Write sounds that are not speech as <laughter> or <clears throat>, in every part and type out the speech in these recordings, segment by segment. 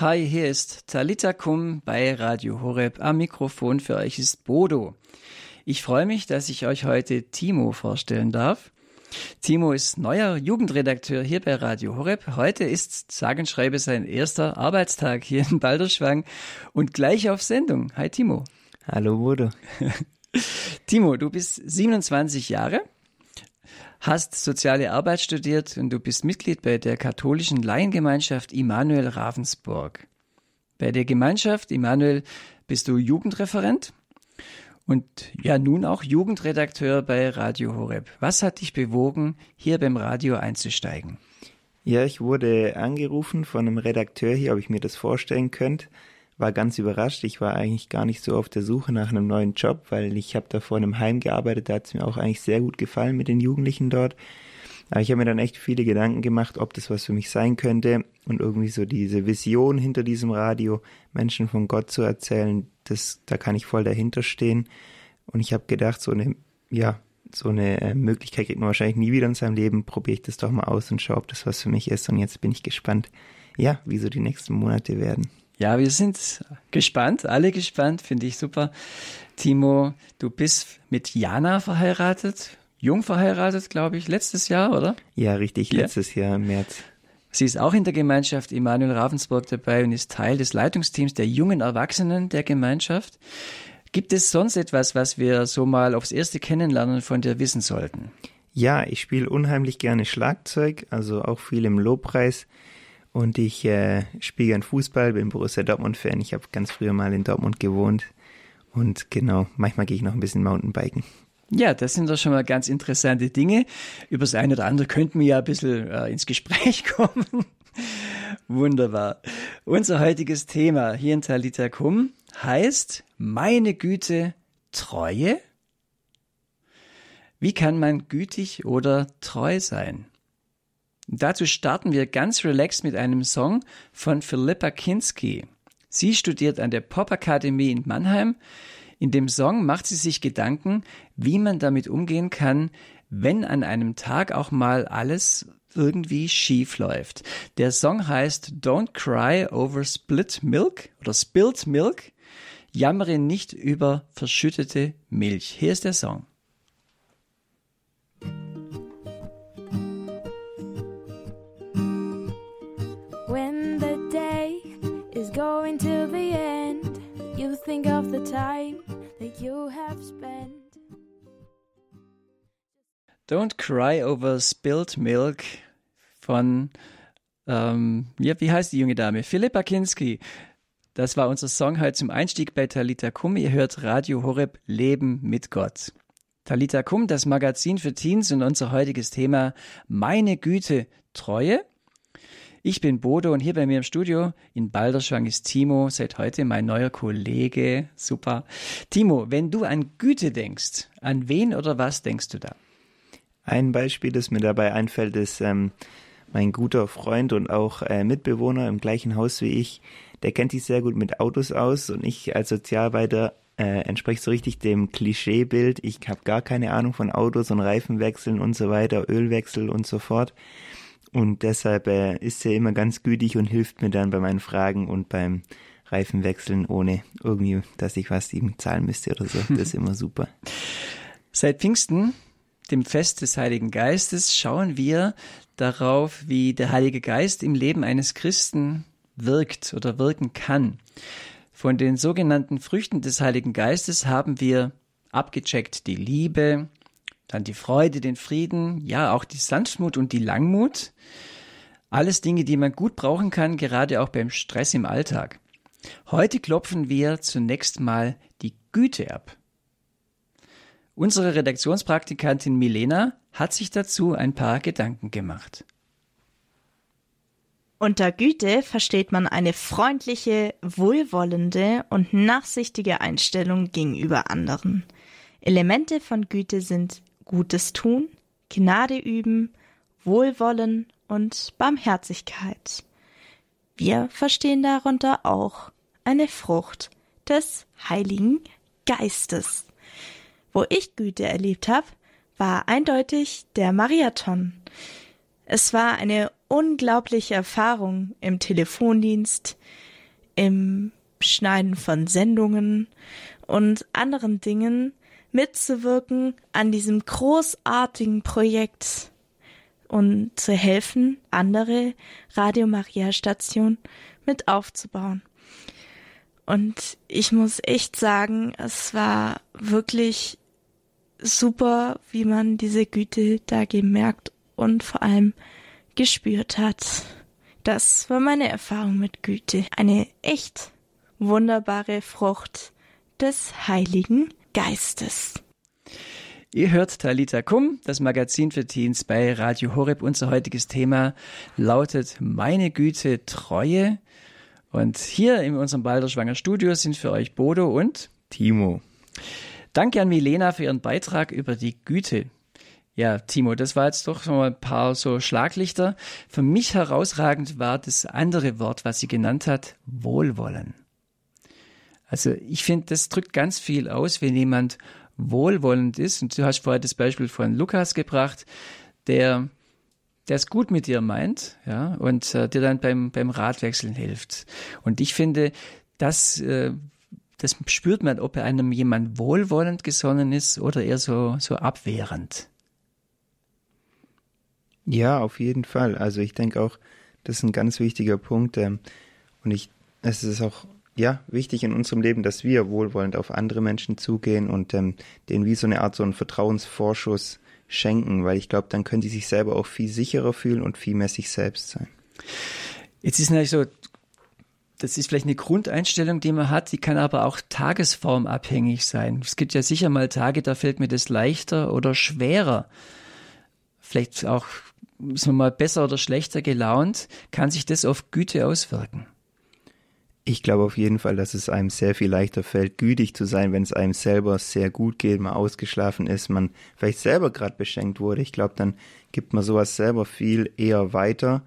Hi, hier ist Talita Kum bei Radio Horeb. Am Mikrofon für euch ist Bodo. Ich freue mich, dass ich euch heute Timo vorstellen darf. Timo ist neuer Jugendredakteur hier bei Radio Horeb. Heute ist sage und schreibe sein erster Arbeitstag hier in Balderschwang und gleich auf Sendung. Hi Timo. Hallo Bodo. <laughs> Timo, du bist 27 Jahre, hast soziale Arbeit studiert und du bist Mitglied bei der katholischen Laiengemeinschaft Immanuel Ravensburg. Bei der Gemeinschaft Immanuel bist du Jugendreferent und ja nun auch Jugendredakteur bei Radio Horeb. Was hat dich bewogen, hier beim Radio einzusteigen? Ja, ich wurde angerufen von einem Redakteur hier, ob ich mir das vorstellen könnte. War ganz überrascht. Ich war eigentlich gar nicht so auf der Suche nach einem neuen Job, weil ich habe da vor einem Heim gearbeitet. Da hat es mir auch eigentlich sehr gut gefallen mit den Jugendlichen dort. Aber ich habe mir dann echt viele Gedanken gemacht, ob das was für mich sein könnte und irgendwie so diese Vision hinter diesem Radio, Menschen von Gott zu erzählen, das, da kann ich voll dahinter stehen. Und ich habe gedacht, so eine, ja, so eine äh, Möglichkeit kriegt man wahrscheinlich nie wieder in seinem Leben. Probiere ich das doch mal aus und schaue, ob das was für mich ist. Und jetzt bin ich gespannt, ja, wie so die nächsten Monate werden. Ja, wir sind gespannt, alle gespannt, finde ich super. Timo, du bist mit Jana verheiratet jung verheiratet, glaube ich, letztes Jahr, oder? Ja, richtig, letztes ja. Jahr im März. Sie ist auch in der Gemeinschaft Emanuel Ravensburg dabei und ist Teil des Leitungsteams der jungen Erwachsenen der Gemeinschaft. Gibt es sonst etwas, was wir so mal aufs erste Kennenlernen von dir wissen sollten? Ja, ich spiele unheimlich gerne Schlagzeug, also auch viel im Lobpreis. Und ich äh, spiele gern Fußball, bin Borussia Dortmund-Fan. Ich habe ganz früher mal in Dortmund gewohnt. Und genau, manchmal gehe ich noch ein bisschen Mountainbiken. Ja, das sind doch schon mal ganz interessante Dinge. Über das eine oder andere könnten wir ja ein bisschen äh, ins Gespräch <laughs> kommen. Wunderbar. Unser heutiges Thema hier in Talita Kum heißt Meine Güte, Treue? Wie kann man gütig oder treu sein? Dazu starten wir ganz relaxed mit einem Song von Philippa Kinski. Sie studiert an der Popakademie in Mannheim in dem Song macht sie sich Gedanken, wie man damit umgehen kann, wenn an einem Tag auch mal alles irgendwie schief läuft. Der Song heißt Don't Cry Over Split Milk oder Spilled Milk. Jammere nicht über verschüttete Milch. Hier ist der Song. Going to the end, you think of the time Don't Cry Over Spilled Milk von, ähm, ja, wie heißt die junge Dame? Philippa Kinski. Das war unser Song heute zum Einstieg bei Talita Kum. Ihr hört Radio Horeb Leben mit Gott. Talita Kum, das Magazin für Teens und unser heutiges Thema Meine Güte, Treue. Ich bin Bodo und hier bei mir im Studio in Balderschwang ist Timo, seit heute mein neuer Kollege. Super. Timo, wenn du an Güte denkst, an wen oder was denkst du da? Ein Beispiel, das mir dabei einfällt, ist ähm, mein guter Freund und auch äh, Mitbewohner im gleichen Haus wie ich. Der kennt sich sehr gut mit Autos aus und ich als Sozialarbeiter äh, entspricht so richtig dem Klischeebild. Ich habe gar keine Ahnung von Autos und Reifenwechseln und so weiter, Ölwechsel und so fort. Und deshalb äh, ist er immer ganz gütig und hilft mir dann bei meinen Fragen und beim Reifenwechseln, ohne irgendwie, dass ich was ihm zahlen müsste oder so. Das ist <laughs> immer super. Seit Pfingsten, dem Fest des Heiligen Geistes, schauen wir darauf, wie der Heilige Geist im Leben eines Christen wirkt oder wirken kann. Von den sogenannten Früchten des Heiligen Geistes haben wir abgecheckt die Liebe, dann die Freude, den Frieden, ja, auch die Sanftmut und die Langmut. Alles Dinge, die man gut brauchen kann, gerade auch beim Stress im Alltag. Heute klopfen wir zunächst mal die Güte ab. Unsere Redaktionspraktikantin Milena hat sich dazu ein paar Gedanken gemacht. Unter Güte versteht man eine freundliche, wohlwollende und nachsichtige Einstellung gegenüber anderen. Elemente von Güte sind Gutes tun, Gnade üben, Wohlwollen und Barmherzigkeit. Wir verstehen darunter auch eine Frucht des Heiligen Geistes. Wo ich Güte erlebt habe, war eindeutig der Marathon. Es war eine unglaubliche Erfahrung im Telefondienst, im Schneiden von Sendungen und anderen Dingen mitzuwirken an diesem großartigen Projekt und zu helfen, andere Radio Maria Stationen mit aufzubauen. Und ich muss echt sagen, es war wirklich super, wie man diese Güte da gemerkt und vor allem gespürt hat. Das war meine Erfahrung mit Güte. Eine echt wunderbare Frucht des Heiligen Geistes. Ihr hört Talita Kum, das Magazin für Teens bei Radio Horeb. Unser heutiges Thema lautet Meine Güte, Treue. Und hier in unserem Balderschwanger Studio sind für euch Bodo und Timo. Danke an Milena für ihren Beitrag über die Güte. Ja, Timo, das war jetzt doch so ein paar so Schlaglichter. Für mich herausragend war das andere Wort, was sie genannt hat, Wohlwollen. Also ich finde, das drückt ganz viel aus, wenn jemand wohlwollend ist. Und du hast vorher das Beispiel von Lukas gebracht, der es gut mit dir meint, ja, und äh, dir dann beim, beim Radwechseln hilft. Und ich finde, das, äh, das spürt man, ob er einem jemand wohlwollend gesonnen ist oder eher so, so abwehrend. Ja, auf jeden Fall. Also ich denke auch, das ist ein ganz wichtiger Punkt. Ähm, und ich, es ist auch ja, wichtig in unserem Leben, dass wir wohlwollend auf andere Menschen zugehen und ähm, denen wie so eine Art so einen Vertrauensvorschuss schenken, weil ich glaube, dann können die sich selber auch viel sicherer fühlen und viel mehr sich selbst sein. Jetzt ist natürlich so, das ist vielleicht eine Grundeinstellung, die man hat, die kann aber auch tagesformabhängig sein. Es gibt ja sicher mal Tage, da fällt mir das leichter oder schwerer. Vielleicht auch ist man mal besser oder schlechter gelaunt. Kann sich das auf Güte auswirken? Ich glaube auf jeden Fall, dass es einem sehr viel leichter fällt, gütig zu sein, wenn es einem selber sehr gut geht, man ausgeschlafen ist, man vielleicht selber gerade beschenkt wurde. Ich glaube, dann gibt man sowas selber viel eher weiter.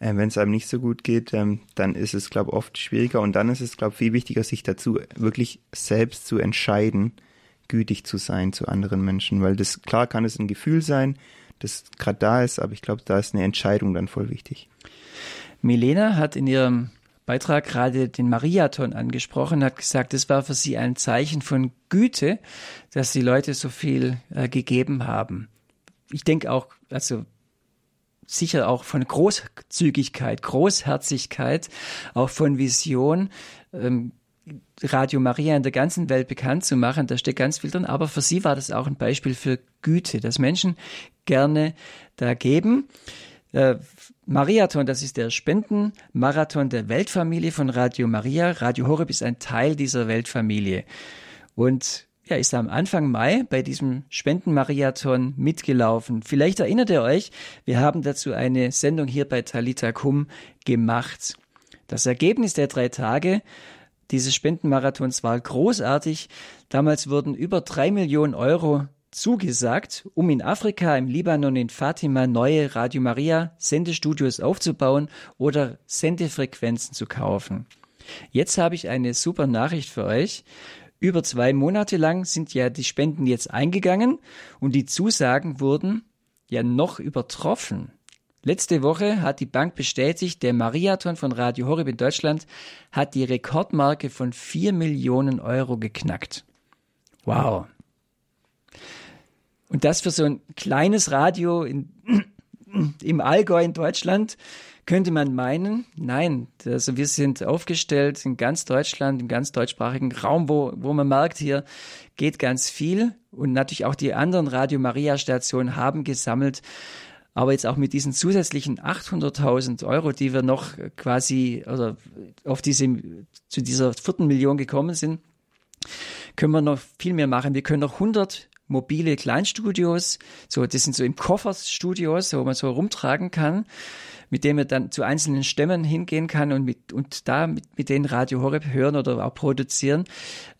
Ähm, wenn es einem nicht so gut geht, ähm, dann ist es, glaube ich, oft schwieriger. Und dann ist es, glaube ich, viel wichtiger, sich dazu wirklich selbst zu entscheiden, gütig zu sein zu anderen Menschen. Weil das, klar kann es ein Gefühl sein, das gerade da ist, aber ich glaube, da ist eine Entscheidung dann voll wichtig. Milena hat in ihrem Beitrag gerade den Mariathon angesprochen, hat gesagt, es war für sie ein Zeichen von Güte, dass die Leute so viel äh, gegeben haben. Ich denke auch, also sicher auch von Großzügigkeit, Großherzigkeit, auch von Vision. Ähm, Radio Maria in der ganzen Welt bekannt zu machen, da steckt ganz viel drin, aber für sie war das auch ein Beispiel für Güte, dass Menschen gerne da geben. Äh, Mariathon, das ist der Spendenmarathon der Weltfamilie von Radio Maria. Radio Horeb ist ein Teil dieser Weltfamilie. Und ja, ist am Anfang Mai bei diesem Spendenmarathon mitgelaufen. Vielleicht erinnert ihr euch, wir haben dazu eine Sendung hier bei Talita Kum gemacht. Das Ergebnis der drei Tage dieses Spendenmarathons war großartig. Damals wurden über drei Millionen Euro zugesagt, um in Afrika, im Libanon, in Fatima neue Radio Maria Sendestudios aufzubauen oder Sendefrequenzen zu kaufen. Jetzt habe ich eine super Nachricht für euch. Über zwei Monate lang sind ja die Spenden jetzt eingegangen und die Zusagen wurden ja noch übertroffen. Letzte Woche hat die Bank bestätigt, der Mariathon von Radio Horeb in Deutschland hat die Rekordmarke von vier Millionen Euro geknackt. Wow. Und das für so ein kleines Radio in, <clears throat> im Allgäu in Deutschland könnte man meinen, nein, also wir sind aufgestellt in ganz Deutschland, im ganz deutschsprachigen Raum, wo, wo man merkt, hier geht ganz viel und natürlich auch die anderen Radio Maria Stationen haben gesammelt. Aber jetzt auch mit diesen zusätzlichen 800.000 Euro, die wir noch quasi oder auf diese, zu dieser vierten Million gekommen sind, können wir noch viel mehr machen. Wir können noch 100 mobile Kleinstudios, so das sind so im Kofferstudios, wo man so rumtragen kann, mit denen man dann zu einzelnen Stämmen hingehen kann und mit und da mit, mit denen Radio Horeb hören oder auch produzieren,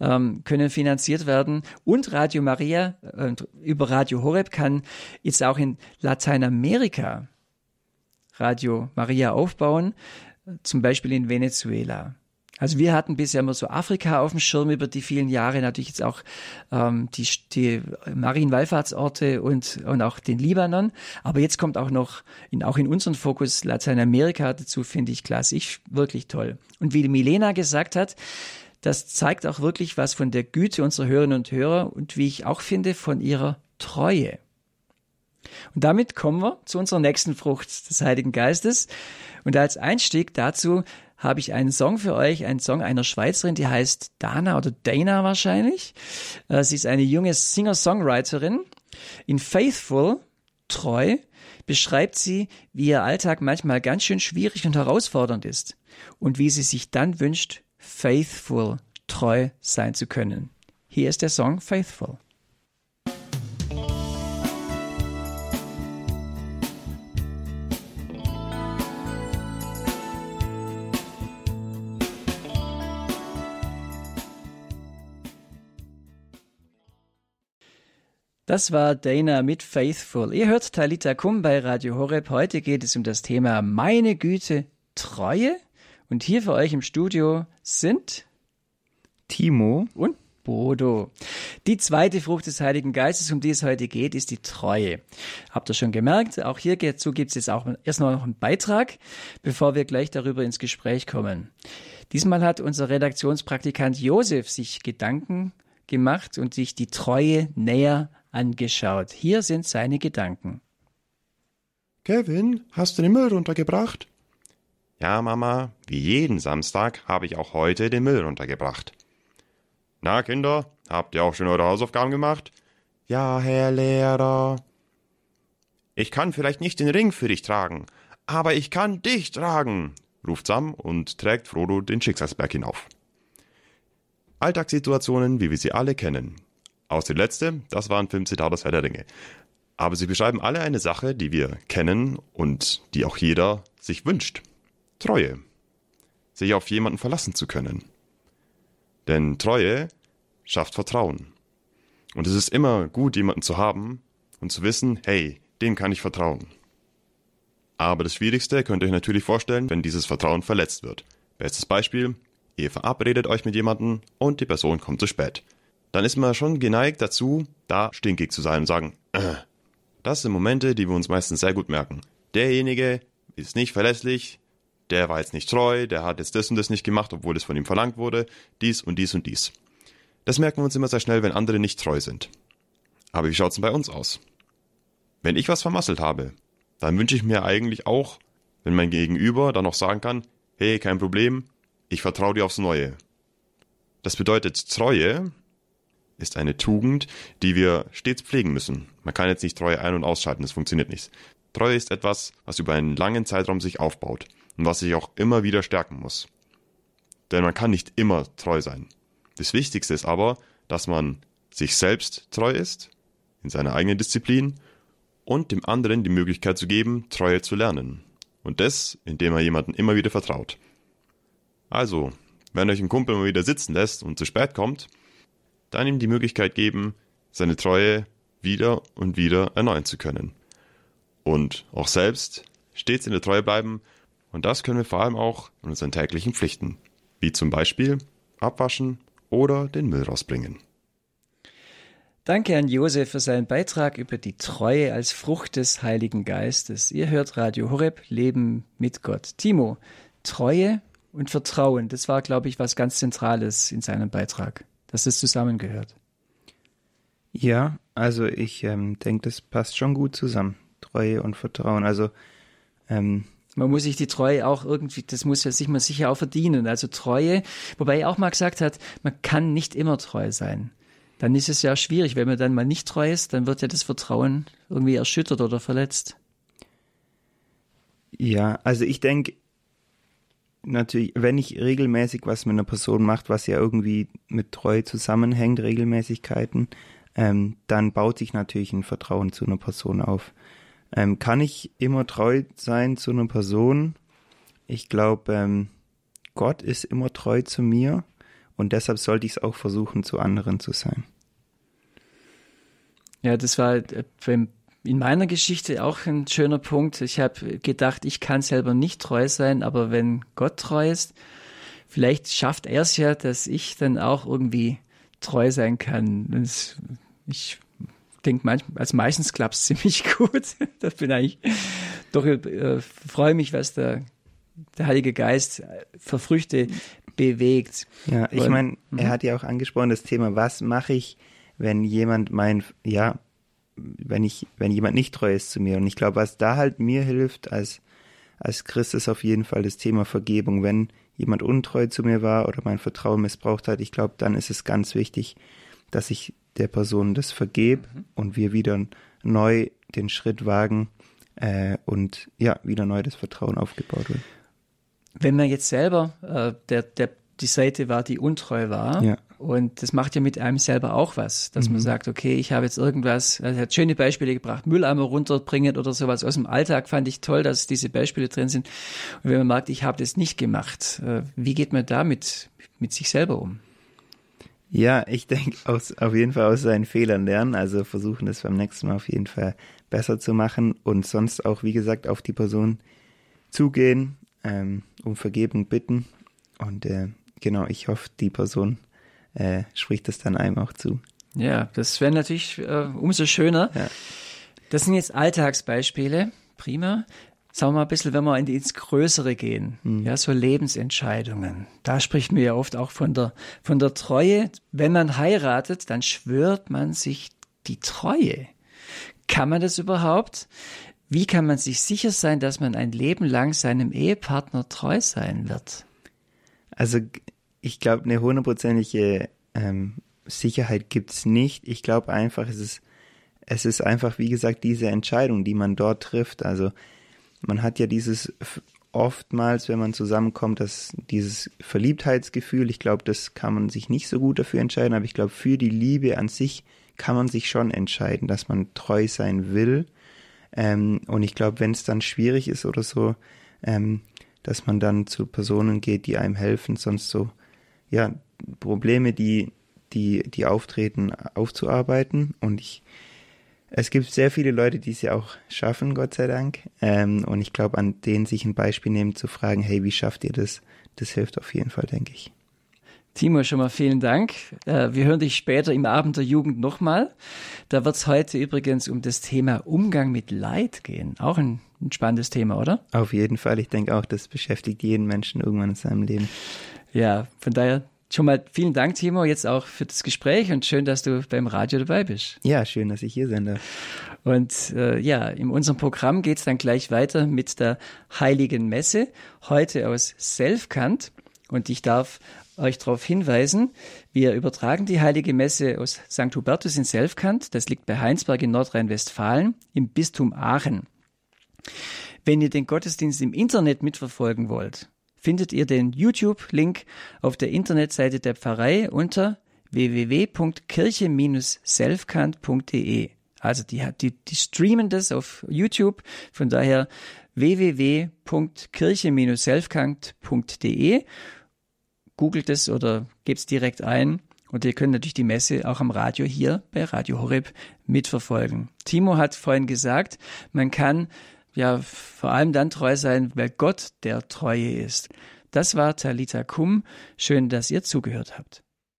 ähm, können finanziert werden. Und Radio Maria äh, über Radio Horeb kann jetzt auch in Lateinamerika Radio Maria aufbauen, zum Beispiel in Venezuela. Also wir hatten bisher immer so Afrika auf dem Schirm über die vielen Jahre, natürlich jetzt auch ähm, die, die Marienwallfahrtsorte und, und auch den Libanon. Aber jetzt kommt auch noch in, auch in unseren Fokus Lateinamerika dazu, finde ich klasse. Ich wirklich toll. Und wie Milena gesagt hat, das zeigt auch wirklich was von der Güte unserer Hörerinnen und Hörer und wie ich auch finde, von ihrer Treue. Und damit kommen wir zu unserer nächsten Frucht des Heiligen Geistes. Und als Einstieg dazu habe ich einen Song für euch, einen Song einer Schweizerin, die heißt Dana oder Dana wahrscheinlich. Äh, sie ist eine junge Singer-Songwriterin. In Faithful, treu, beschreibt sie, wie ihr Alltag manchmal ganz schön schwierig und herausfordernd ist und wie sie sich dann wünscht, faithful, treu sein zu können. Hier ist der Song Faithful. Das war Dana mit Faithful. Ihr hört Talita Kum bei Radio Horeb. Heute geht es um das Thema Meine Güte, Treue. Und hier für euch im Studio sind Timo und Bodo. Die zweite Frucht des Heiligen Geistes, um die es heute geht, ist die Treue. Habt ihr schon gemerkt? Auch hierzu gibt es jetzt auch erstmal noch einen Beitrag, bevor wir gleich darüber ins Gespräch kommen. Diesmal hat unser Redaktionspraktikant Josef sich Gedanken gemacht und sich die Treue näher angeschaut. Hier sind seine Gedanken. Kevin, hast du den Müll runtergebracht? Ja, Mama, wie jeden Samstag habe ich auch heute den Müll runtergebracht. Na, Kinder, habt ihr auch schon eure Hausaufgaben gemacht? Ja, Herr Lehrer. Ich kann vielleicht nicht den Ring für dich tragen, aber ich kann dich tragen, ruft Sam und trägt Frodo den Schicksalsberg hinauf. Alltagssituationen, wie wir sie alle kennen, aus der letzte, das war ein Filmzitat aus Herr der Ringe. Aber sie beschreiben alle eine Sache, die wir kennen und die auch jeder sich wünscht. Treue. Sich auf jemanden verlassen zu können. Denn Treue schafft Vertrauen. Und es ist immer gut, jemanden zu haben und zu wissen, hey, dem kann ich vertrauen. Aber das Schwierigste könnt ihr euch natürlich vorstellen, wenn dieses Vertrauen verletzt wird. Bestes Beispiel, ihr verabredet euch mit jemandem und die Person kommt zu spät dann ist man schon geneigt dazu, da stinkig zu sein und sagen, äh. das sind Momente, die wir uns meistens sehr gut merken. Derjenige ist nicht verlässlich, der war jetzt nicht treu, der hat jetzt das und das nicht gemacht, obwohl es von ihm verlangt wurde, dies und dies und dies. Das merken wir uns immer sehr schnell, wenn andere nicht treu sind. Aber wie schaut's denn bei uns aus? Wenn ich was vermasselt habe, dann wünsche ich mir eigentlich auch, wenn mein Gegenüber dann noch sagen kann, hey, kein Problem, ich vertraue dir aufs Neue. Das bedeutet, Treue ist eine Tugend, die wir stets pflegen müssen. Man kann jetzt nicht Treue ein- und ausschalten, das funktioniert nicht. Treue ist etwas, was über einen langen Zeitraum sich aufbaut und was sich auch immer wieder stärken muss. Denn man kann nicht immer treu sein. Das Wichtigste ist aber, dass man sich selbst treu ist, in seiner eigenen Disziplin, und dem anderen die Möglichkeit zu geben, Treue zu lernen. Und das, indem er jemanden immer wieder vertraut. Also, wenn euch ein Kumpel mal wieder sitzen lässt und zu spät kommt, dann ihm die Möglichkeit geben, seine Treue wieder und wieder erneuern zu können. Und auch selbst stets in der Treue bleiben, und das können wir vor allem auch in unseren täglichen Pflichten, wie zum Beispiel abwaschen oder den Müll rausbringen. Danke an Josef für seinen Beitrag über die Treue als Frucht des Heiligen Geistes. Ihr hört Radio Horeb, Leben mit Gott. Timo, Treue und Vertrauen, das war, glaube ich, was ganz Zentrales in seinem Beitrag dass es zusammengehört. Ja, also ich ähm, denke, das passt schon gut zusammen. Treue und Vertrauen. Also ähm, man muss sich die Treue auch irgendwie, das muss ja sich man sicher auch verdienen. Also Treue, wobei er auch mal gesagt hat, man kann nicht immer treu sein. Dann ist es ja schwierig, wenn man dann mal nicht treu ist, dann wird ja das Vertrauen irgendwie erschüttert oder verletzt. Ja, also ich denke, natürlich, wenn ich regelmäßig was mit einer Person macht, was ja irgendwie mit Treue zusammenhängt, Regelmäßigkeiten, ähm, dann baut sich natürlich ein Vertrauen zu einer Person auf. Ähm, kann ich immer treu sein zu einer Person? Ich glaube, ähm, Gott ist immer treu zu mir und deshalb sollte ich es auch versuchen, zu anderen zu sein. Ja, das war äh, beim in meiner Geschichte auch ein schöner Punkt. Ich habe gedacht, ich kann selber nicht treu sein, aber wenn Gott treu ist, vielleicht schafft er es ja, dass ich dann auch irgendwie treu sein kann. Und ich denke, manchmal, also meistens klappt es <laughs> ziemlich gut. das bin ich doch äh, freue mich, was der, der Heilige Geist für Früchte bewegt. Ja, ich meine, er hat ja auch angesprochen das Thema, was mache ich, wenn jemand mein, ja, wenn ich, wenn jemand nicht treu ist zu mir. Und ich glaube, was da halt mir hilft als, als Christ ist auf jeden Fall das Thema Vergebung. Wenn jemand untreu zu mir war oder mein Vertrauen missbraucht hat, ich glaube, dann ist es ganz wichtig, dass ich der Person das vergebe mhm. und wir wieder neu den Schritt wagen äh, und ja, wieder neu das Vertrauen aufgebaut wird. Wenn man jetzt selber äh, der, der, die Seite war, die untreu war, ja. Und das macht ja mit einem selber auch was, dass mhm. man sagt, okay, ich habe jetzt irgendwas, also er hat schöne Beispiele gebracht, Mülleimer runterbringen oder sowas aus dem Alltag, fand ich toll, dass diese Beispiele drin sind. Und wenn man merkt, ich habe das nicht gemacht, äh, wie geht man damit mit sich selber um? Ja, ich denke auf jeden Fall aus seinen Fehlern lernen, also versuchen das beim nächsten Mal auf jeden Fall besser zu machen und sonst auch, wie gesagt, auf die Person zugehen, ähm, um Vergebung bitten. Und äh, genau, ich hoffe, die Person äh, spricht das dann einem auch zu. Ja, das wäre natürlich äh, umso schöner. Ja. Das sind jetzt Alltagsbeispiele. Prima. Sagen wir mal ein bisschen, wenn wir ins Größere gehen, mhm. ja, so Lebensentscheidungen. Da spricht man ja oft auch von der, von der Treue. Wenn man heiratet, dann schwört man sich die Treue. Kann man das überhaupt? Wie kann man sich sicher sein, dass man ein Leben lang seinem Ehepartner treu sein wird? Also ich glaube, eine hundertprozentige ähm, Sicherheit gibt's nicht. Ich glaube einfach, es ist, es ist einfach, wie gesagt, diese Entscheidung, die man dort trifft. Also man hat ja dieses oftmals, wenn man zusammenkommt, dass dieses Verliebtheitsgefühl, ich glaube, das kann man sich nicht so gut dafür entscheiden, aber ich glaube, für die Liebe an sich kann man sich schon entscheiden, dass man treu sein will. Ähm, und ich glaube, wenn es dann schwierig ist oder so, ähm, dass man dann zu Personen geht, die einem helfen, sonst so, ja, Probleme, die, die, die auftreten, aufzuarbeiten. Und ich, es gibt sehr viele Leute, die es ja auch schaffen, Gott sei Dank. Ähm, und ich glaube, an denen sich ein Beispiel nehmen, zu fragen, hey, wie schafft ihr das? Das hilft auf jeden Fall, denke ich. Timo, schon mal vielen Dank. Äh, wir hören dich später im Abend der Jugend nochmal. Da wird es heute übrigens um das Thema Umgang mit Leid gehen. Auch ein, ein spannendes Thema, oder? Auf jeden Fall. Ich denke auch, das beschäftigt jeden Menschen irgendwann in seinem Leben. Ja, von daher schon mal vielen Dank, Timo, jetzt auch für das Gespräch und schön, dass du beim Radio dabei bist. Ja, schön, dass ich hier sein darf. Und äh, ja, in unserem Programm geht es dann gleich weiter mit der Heiligen Messe, heute aus Selfkant. Und ich darf euch darauf hinweisen, wir übertragen die Heilige Messe aus St. Hubertus in Selfkant, das liegt bei Heinsberg in Nordrhein-Westfalen, im Bistum Aachen. Wenn ihr den Gottesdienst im Internet mitverfolgen wollt, findet ihr den YouTube-Link auf der Internetseite der Pfarrei unter www.kirche-selfkant.de. Also die, die, die streamen das auf YouTube, von daher www.kirche-selfkant.de googelt es oder gebt es direkt ein. Und ihr könnt natürlich die Messe auch am Radio hier bei Radio Horeb mitverfolgen. Timo hat vorhin gesagt, man kann ja vor allem dann treu sein, weil Gott der Treue ist. Das war Talita Kum. Schön, dass ihr zugehört habt.